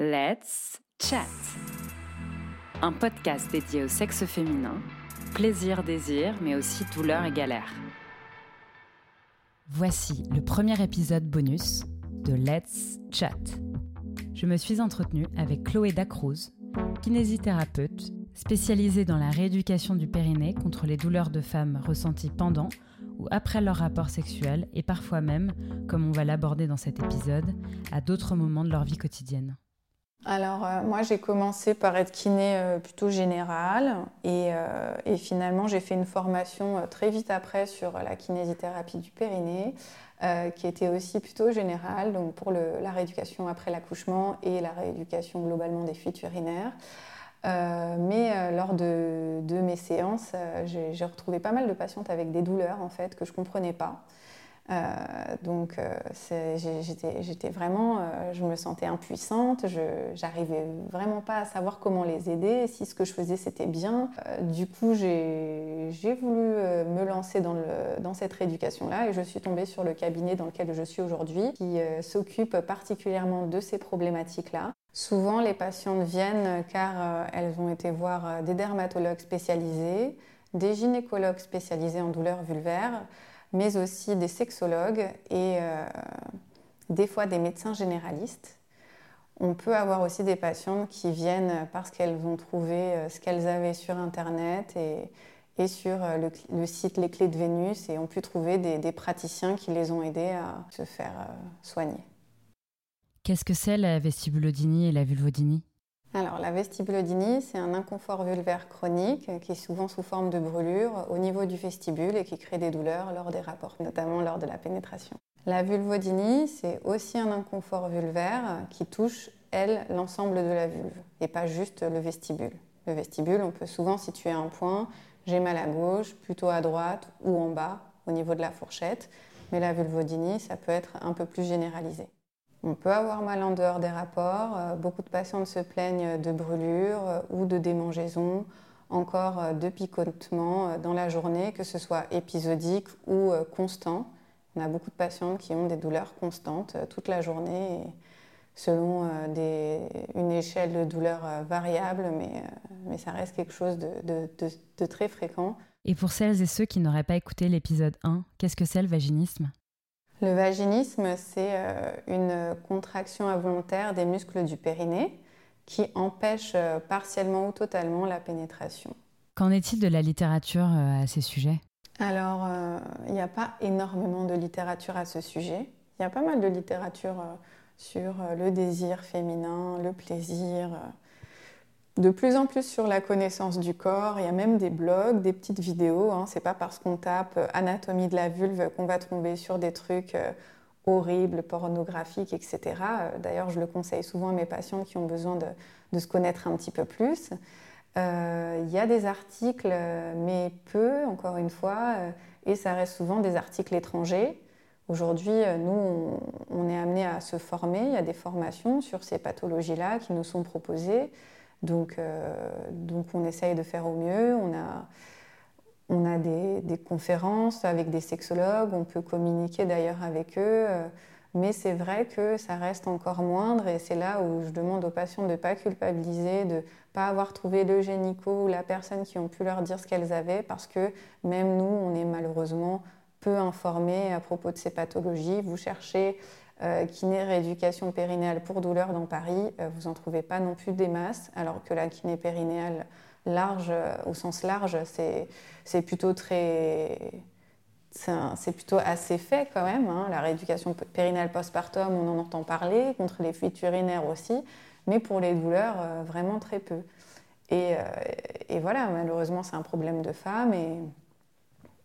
Let's Chat. Un podcast dédié au sexe féminin, plaisir, désir, mais aussi douleur et galère. Voici le premier épisode bonus de Let's Chat. Je me suis entretenue avec Chloé Dacruz, kinésithérapeute spécialisée dans la rééducation du périnée contre les douleurs de femmes ressenties pendant ou après leur rapport sexuel et parfois même, comme on va l'aborder dans cet épisode, à d'autres moments de leur vie quotidienne. Alors euh, moi j'ai commencé par être kiné euh, plutôt générale et, euh, et finalement j'ai fait une formation très vite après sur la kinésithérapie du périnée qui était aussi plutôt générale donc pour la rééducation après l'accouchement et la rééducation globalement des fuites urinaires. mais lors de, de, mes séances, j'ai retrouvé pas mal de patientes avec des douleurs en fait que je comprenais pas. Euh, donc euh, j'étais vraiment, euh, je me sentais impuissante, je j'arrivais vraiment pas à savoir comment les aider, si ce que je faisais c'était bien. du coup j'ai voulu me lancer dans cette rééducation-là et je suis tombée sur le cabinet dans lequel je suis aujourd'hui qui s'occupe particulièrement de ces problématiques-là. Souvent les patientes viennent car elles ont été voir des dermatologues spécialisés, des gynécologues spécialisés en douleurs vulvaires, mais aussi des sexologues et euh, des fois des médecins généralistes. On peut avoir aussi des patientes qui viennent parce qu'elles ont trouvé euh, ce qu'elles avaient sur Internet et, sur euh, le, site Les Clés de Vénus et ont pu trouver des, praticiens qui les ont aidés à se faire soigner. Qu'est-ce que c'est la vestibulodynie et la vulvodynie? Alors, la vestibulodynie, c'est un inconfort vulvaire chronique qui est souvent sous forme de brûlure au niveau du vestibule et qui crée des douleurs lors des rapports, notamment lors de la pénétration. La vulvodynie, c'est aussi un inconfort vulvaire qui touche, elle, l'ensemble de la vulve et pas juste le vestibule. Le vestibule, on peut souvent situer un point, j'ai mal à gauche, plutôt à droite ou en bas au niveau de la fourchette, mais la vulvodynie, ça peut être un peu plus généralisé. On peut avoir mal en dehors des rapports. Euh, beaucoup de patientes se plaignent de brûlures euh, ou de démangeaisons, encore euh, de picotements dans la journée, que ce soit épisodique ou constant. On a beaucoup de patientes qui ont des douleurs constantes toute la journée, selon une échelle de douleur variable, mais, ça reste quelque chose de très fréquent. Et pour celles et ceux qui n'auraient pas écouté l'épisode 1, qu'est-ce que c'est le vaginisme? Le vaginisme, c'est euh, une contraction involontaire des muscles du périnée qui empêche euh, partiellement ou totalement la pénétration. Qu'en est-il de la littérature euh, à ces sujets? Alors, il n'y a pas énormément de littérature à ce sujet. Il y a pas mal de littérature sur le désir féminin, le plaisir, de plus en plus sur la connaissance du corps. Il y a même des blogs, des petites vidéos. Hein. C'est pas parce qu'on tape euh, anatomie de la vulve qu'on va tomber sur des trucs euh, horribles, pornographiques, etc. Euh, d'ailleurs, je le conseille souvent à mes patients qui ont besoin de, se connaître un petit peu plus. il y a des articles, mais peu, encore une fois, et ça reste souvent des articles étrangers. Aujourd'hui, nous, on, est amené à se former. Il y a des formations sur ces pathologies-là qui nous sont proposées. Donc, euh, donc on essaye de faire au mieux. On a, on a des, des, conférences avec des sexologues, on peut communiquer d'ailleurs avec eux, euh, mais c'est vrai que ça reste encore moindre et c'est là où je demande aux patients de ne pas culpabiliser, de ne pas avoir trouvé le génico ou la personne qui ont pu leur dire ce qu'elles avaient parce que même nous, on est malheureusement peu informés à propos de ces pathologies. Vous cherchez euh, kiné rééducation périnéale pour douleur dans Paris, euh, vous n'en trouvez pas non plus des masses, alors que la kiné périnéale large, euh, au sens large, c'est plutôt très. C'est plutôt assez fait quand même. Hein. La rééducation périnéale postpartum, on en entend parler, contre les fuites urinaires aussi, mais pour les douleurs, vraiment très peu. Et, et voilà, malheureusement, c'est un problème de femmes, et,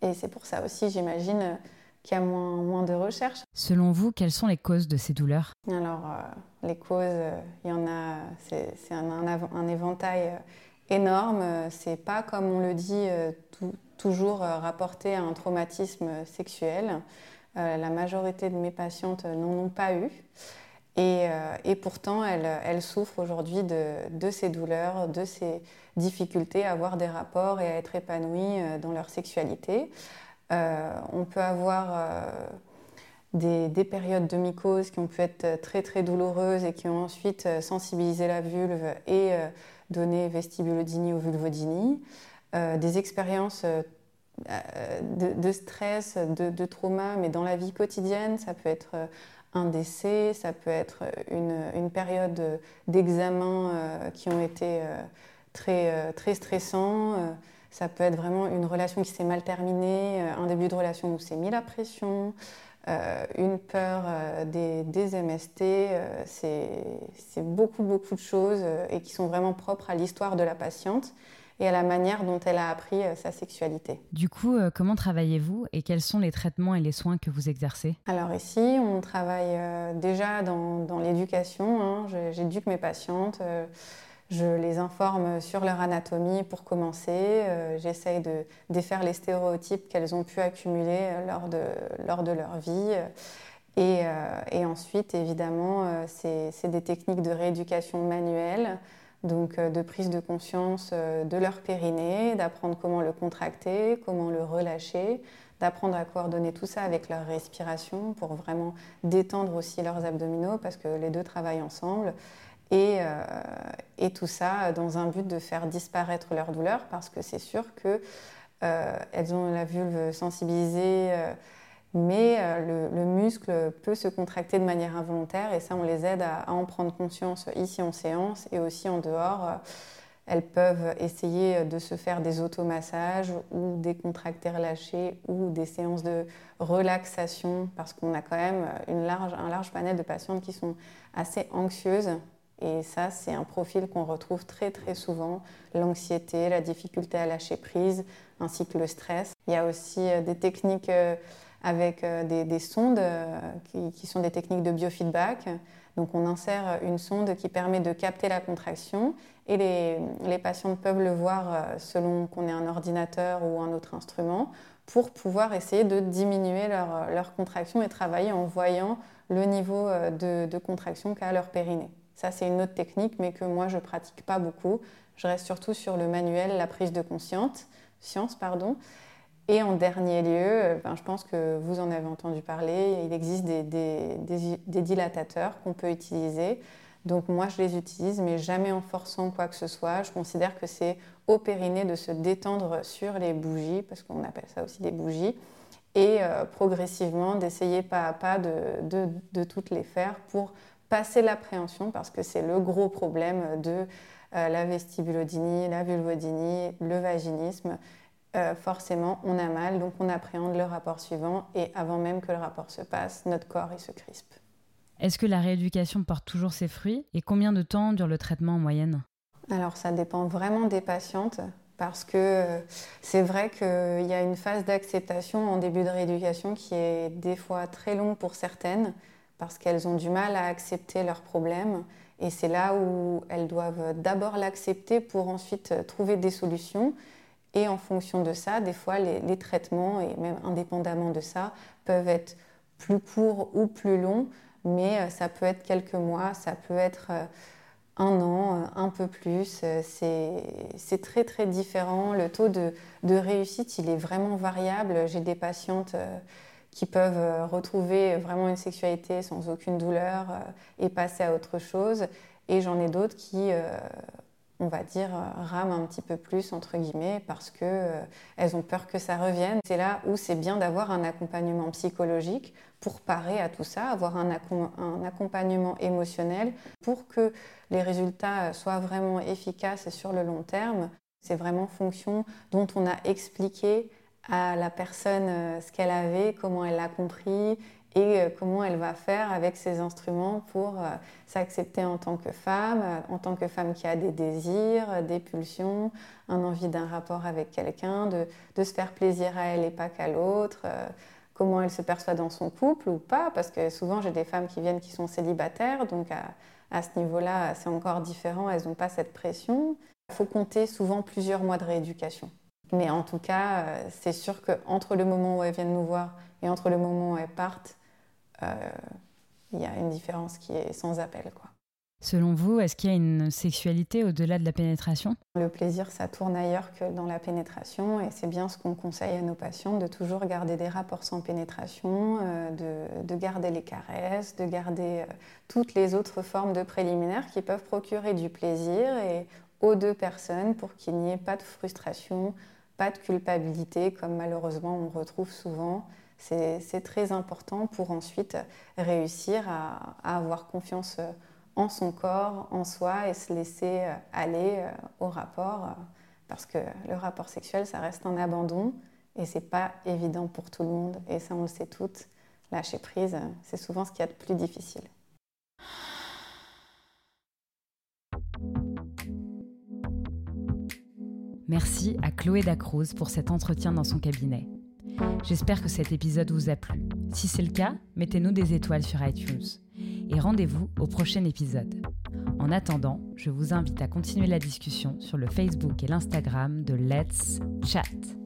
et c'est pour ça aussi, j'imagine qu'il y a moins, moins de recherches. Selon vous, quelles sont les causes de ces douleurs? Alors, euh, les causes, euh, il y en a, c'est un, un, éventail euh, énorme. C'est pas, comme on le dit, toujours rapporté à un traumatisme sexuel. la majorité de mes patientes n'en ont pas eu. Et, et pourtant, elles, elles souffrent aujourd'hui de, de, ces douleurs, de ces difficultés à avoir des rapports et à être épanouies dans leur sexualité. Euh, on peut avoir des, périodes de mycose qui ont pu être très très douloureuses et qui ont ensuite sensibilisé la vulve et donné vestibulodynie ou vulvodynie. des expériences de, stress, de, trauma, mais dans la vie quotidienne, ça peut être un décès, ça peut être une, période d'examen euh, qui ont été euh, très, euh, très stressants. Ça peut être vraiment une relation qui s'est mal terminée, un début de relation où c'est mis la pression, une peur des, des, MST. c'est beaucoup, beaucoup de choses et qui sont vraiment propres à l'histoire de la patiente et à la manière dont elle a appris euh, sa sexualité. Du coup, euh, comment travaillez-vous et quels sont les traitements et les soins que vous exercez? Alors ici, on travaille euh, déjà dans, dans l'éducation. Hein. J'éduque mes patientes. Je les informe sur leur anatomie pour commencer. J'essaye de défaire les stéréotypes qu'elles ont pu accumuler lors de, lors de leur vie. Et, et ensuite, évidemment, c'est des techniques de rééducation manuelle donc euh, de prise de conscience euh, de leur périnée, d'apprendre comment le contracter, comment le relâcher, d'apprendre à coordonner tout ça avec leur respiration pour vraiment détendre aussi leurs abdominaux parce que les deux travaillent ensemble. Et, euh, et tout ça dans un but de faire disparaître leur douleur parce que c'est sûr qu'elles ont la vulve sensibilisée mais euh, le, muscle peut se contracter de manière involontaire et ça, on les aide à, en prendre conscience ici en séance et aussi en dehors. Euh, elles peuvent essayer de se faire des automassages ou des contractés relâchés ou des séances de relaxation parce qu'on a quand même une large, un large panel de patientes qui sont assez anxieuses. Et ça, c'est un profil qu'on retrouve très très souvent, l'anxiété, la difficulté à lâcher prise, ainsi que le stress. Il y a aussi euh, des techniques avec euh, des, sondes euh, qui, sont des techniques de biofeedback. Donc on insère une sonde qui permet de capter la contraction et les, les patients peuvent le voir euh, selon qu'on ait un ordinateur ou un autre instrument pour pouvoir essayer de diminuer leur, leur contraction et travailler en voyant le niveau de contraction qu'a leur périnée. Ça, c'est une autre technique, mais que moi, je ne pratique pas beaucoup. Je reste surtout sur le manuel, la prise de conscience, science, pardon. Et en dernier lieu, euh, ben, je pense que vous en avez entendu parler, il existe des, dilatateurs qu'on peut utiliser. Donc moi, je les utilise, mais jamais en forçant quoi que ce soit. Je considère que c'est au périnée de se détendre sur les bougies, parce qu'on appelle ça aussi des bougies, et euh, progressivement d'essayer pas à pas de, de, toutes les faire pour passer l'appréhension, parce que c'est le gros problème de euh, la vestibulodynie, la vulvodynie, le vaginisme euh, forcément, on a mal, donc on appréhende le rapport suivant, et avant même que le rapport se passe, notre corps il se crispe. Est-ce que la rééducation porte toujours ses fruits Et combien de temps dure le traitement en moyenne? Alors ça dépend vraiment des patientes, parce que euh, c'est vrai qu'il y a une phase d'acceptation en début de rééducation qui est des fois très longue pour certaines, parce qu'elles ont du mal à accepter leurs problèmes. Et c'est là où elles doivent d'abord l'accepter pour ensuite trouver des solutions. Et en fonction de ça, des fois, les, traitements, et même indépendamment de ça, peuvent être plus courts ou plus longs, mais euh, ça peut être quelques mois, ça peut être euh, un an, euh, un peu plus. C'est très très différent. Le taux de, réussite, il est vraiment variable. J'ai des patientes qui peuvent retrouver vraiment une sexualité sans aucune douleur et passer à autre chose. Et j'en ai d'autres qui on va dire, euh, rament un petit peu plus, entre guillemets, parce qu'elles euh, ont peur que ça revienne. C'est là où c'est bien d'avoir un accompagnement psychologique pour parer à tout ça, avoir un, accompagnement émotionnel pour que les résultats soient vraiment efficaces sur le long terme. C'est vraiment fonction dont on a expliqué à la personne euh, ce qu'elle avait, comment elle l'a compris et euh, comment elle va faire avec ses instruments pour euh, s'accepter en tant que femme, en tant que femme qui a des désirs, des pulsions, un envie d'un rapport avec quelqu'un, de, de, se faire plaisir à elle et pas qu'à l'autre, comment elle se perçoit dans son couple ou pas, parce que souvent j'ai des femmes qui viennent qui sont célibataires, donc à, à ce niveau-là c'est encore différent, elles n'ont pas cette pression. Il faut compter souvent plusieurs mois de rééducation. Mais en tout cas, c'est sûr qu'entre le moment où elles viennent nous voir et entre le moment où elles partent, euh, il y a une différence qui est sans appel. Quoi. Selon vous, est-ce qu'il y a une sexualité au-delà de la pénétration? Le plaisir, ça tourne ailleurs que dans la pénétration et c'est bien ce qu'on conseille à nos patients, de toujours garder des rapports sans pénétration, euh, de, garder les caresses, de garder euh, toutes les autres formes de préliminaires qui peuvent procurer du plaisir et aux deux personnes pour qu'il n'y ait pas de frustration, pas de culpabilité comme malheureusement on retrouve souvent. C'est très important pour ensuite réussir à, à avoir confiance en son corps, en soi et se laisser euh, aller euh, au rapport. Euh, parce que le rapport sexuel, ça reste un abandon et c'est pas évident pour tout le monde. Et ça, on le sait toutes. Lâcher prise, c'est souvent ce qu'il y a de plus difficile. Merci à Chloé Dacruz pour cet entretien dans son cabinet. J'espère que cet épisode vous a plu. Si c'est le cas, mettez-nous des étoiles sur iTunes et rendez-vous au prochain épisode. En attendant, je vous invite à continuer la discussion sur le Facebook et l'Instagram de Let's Chat.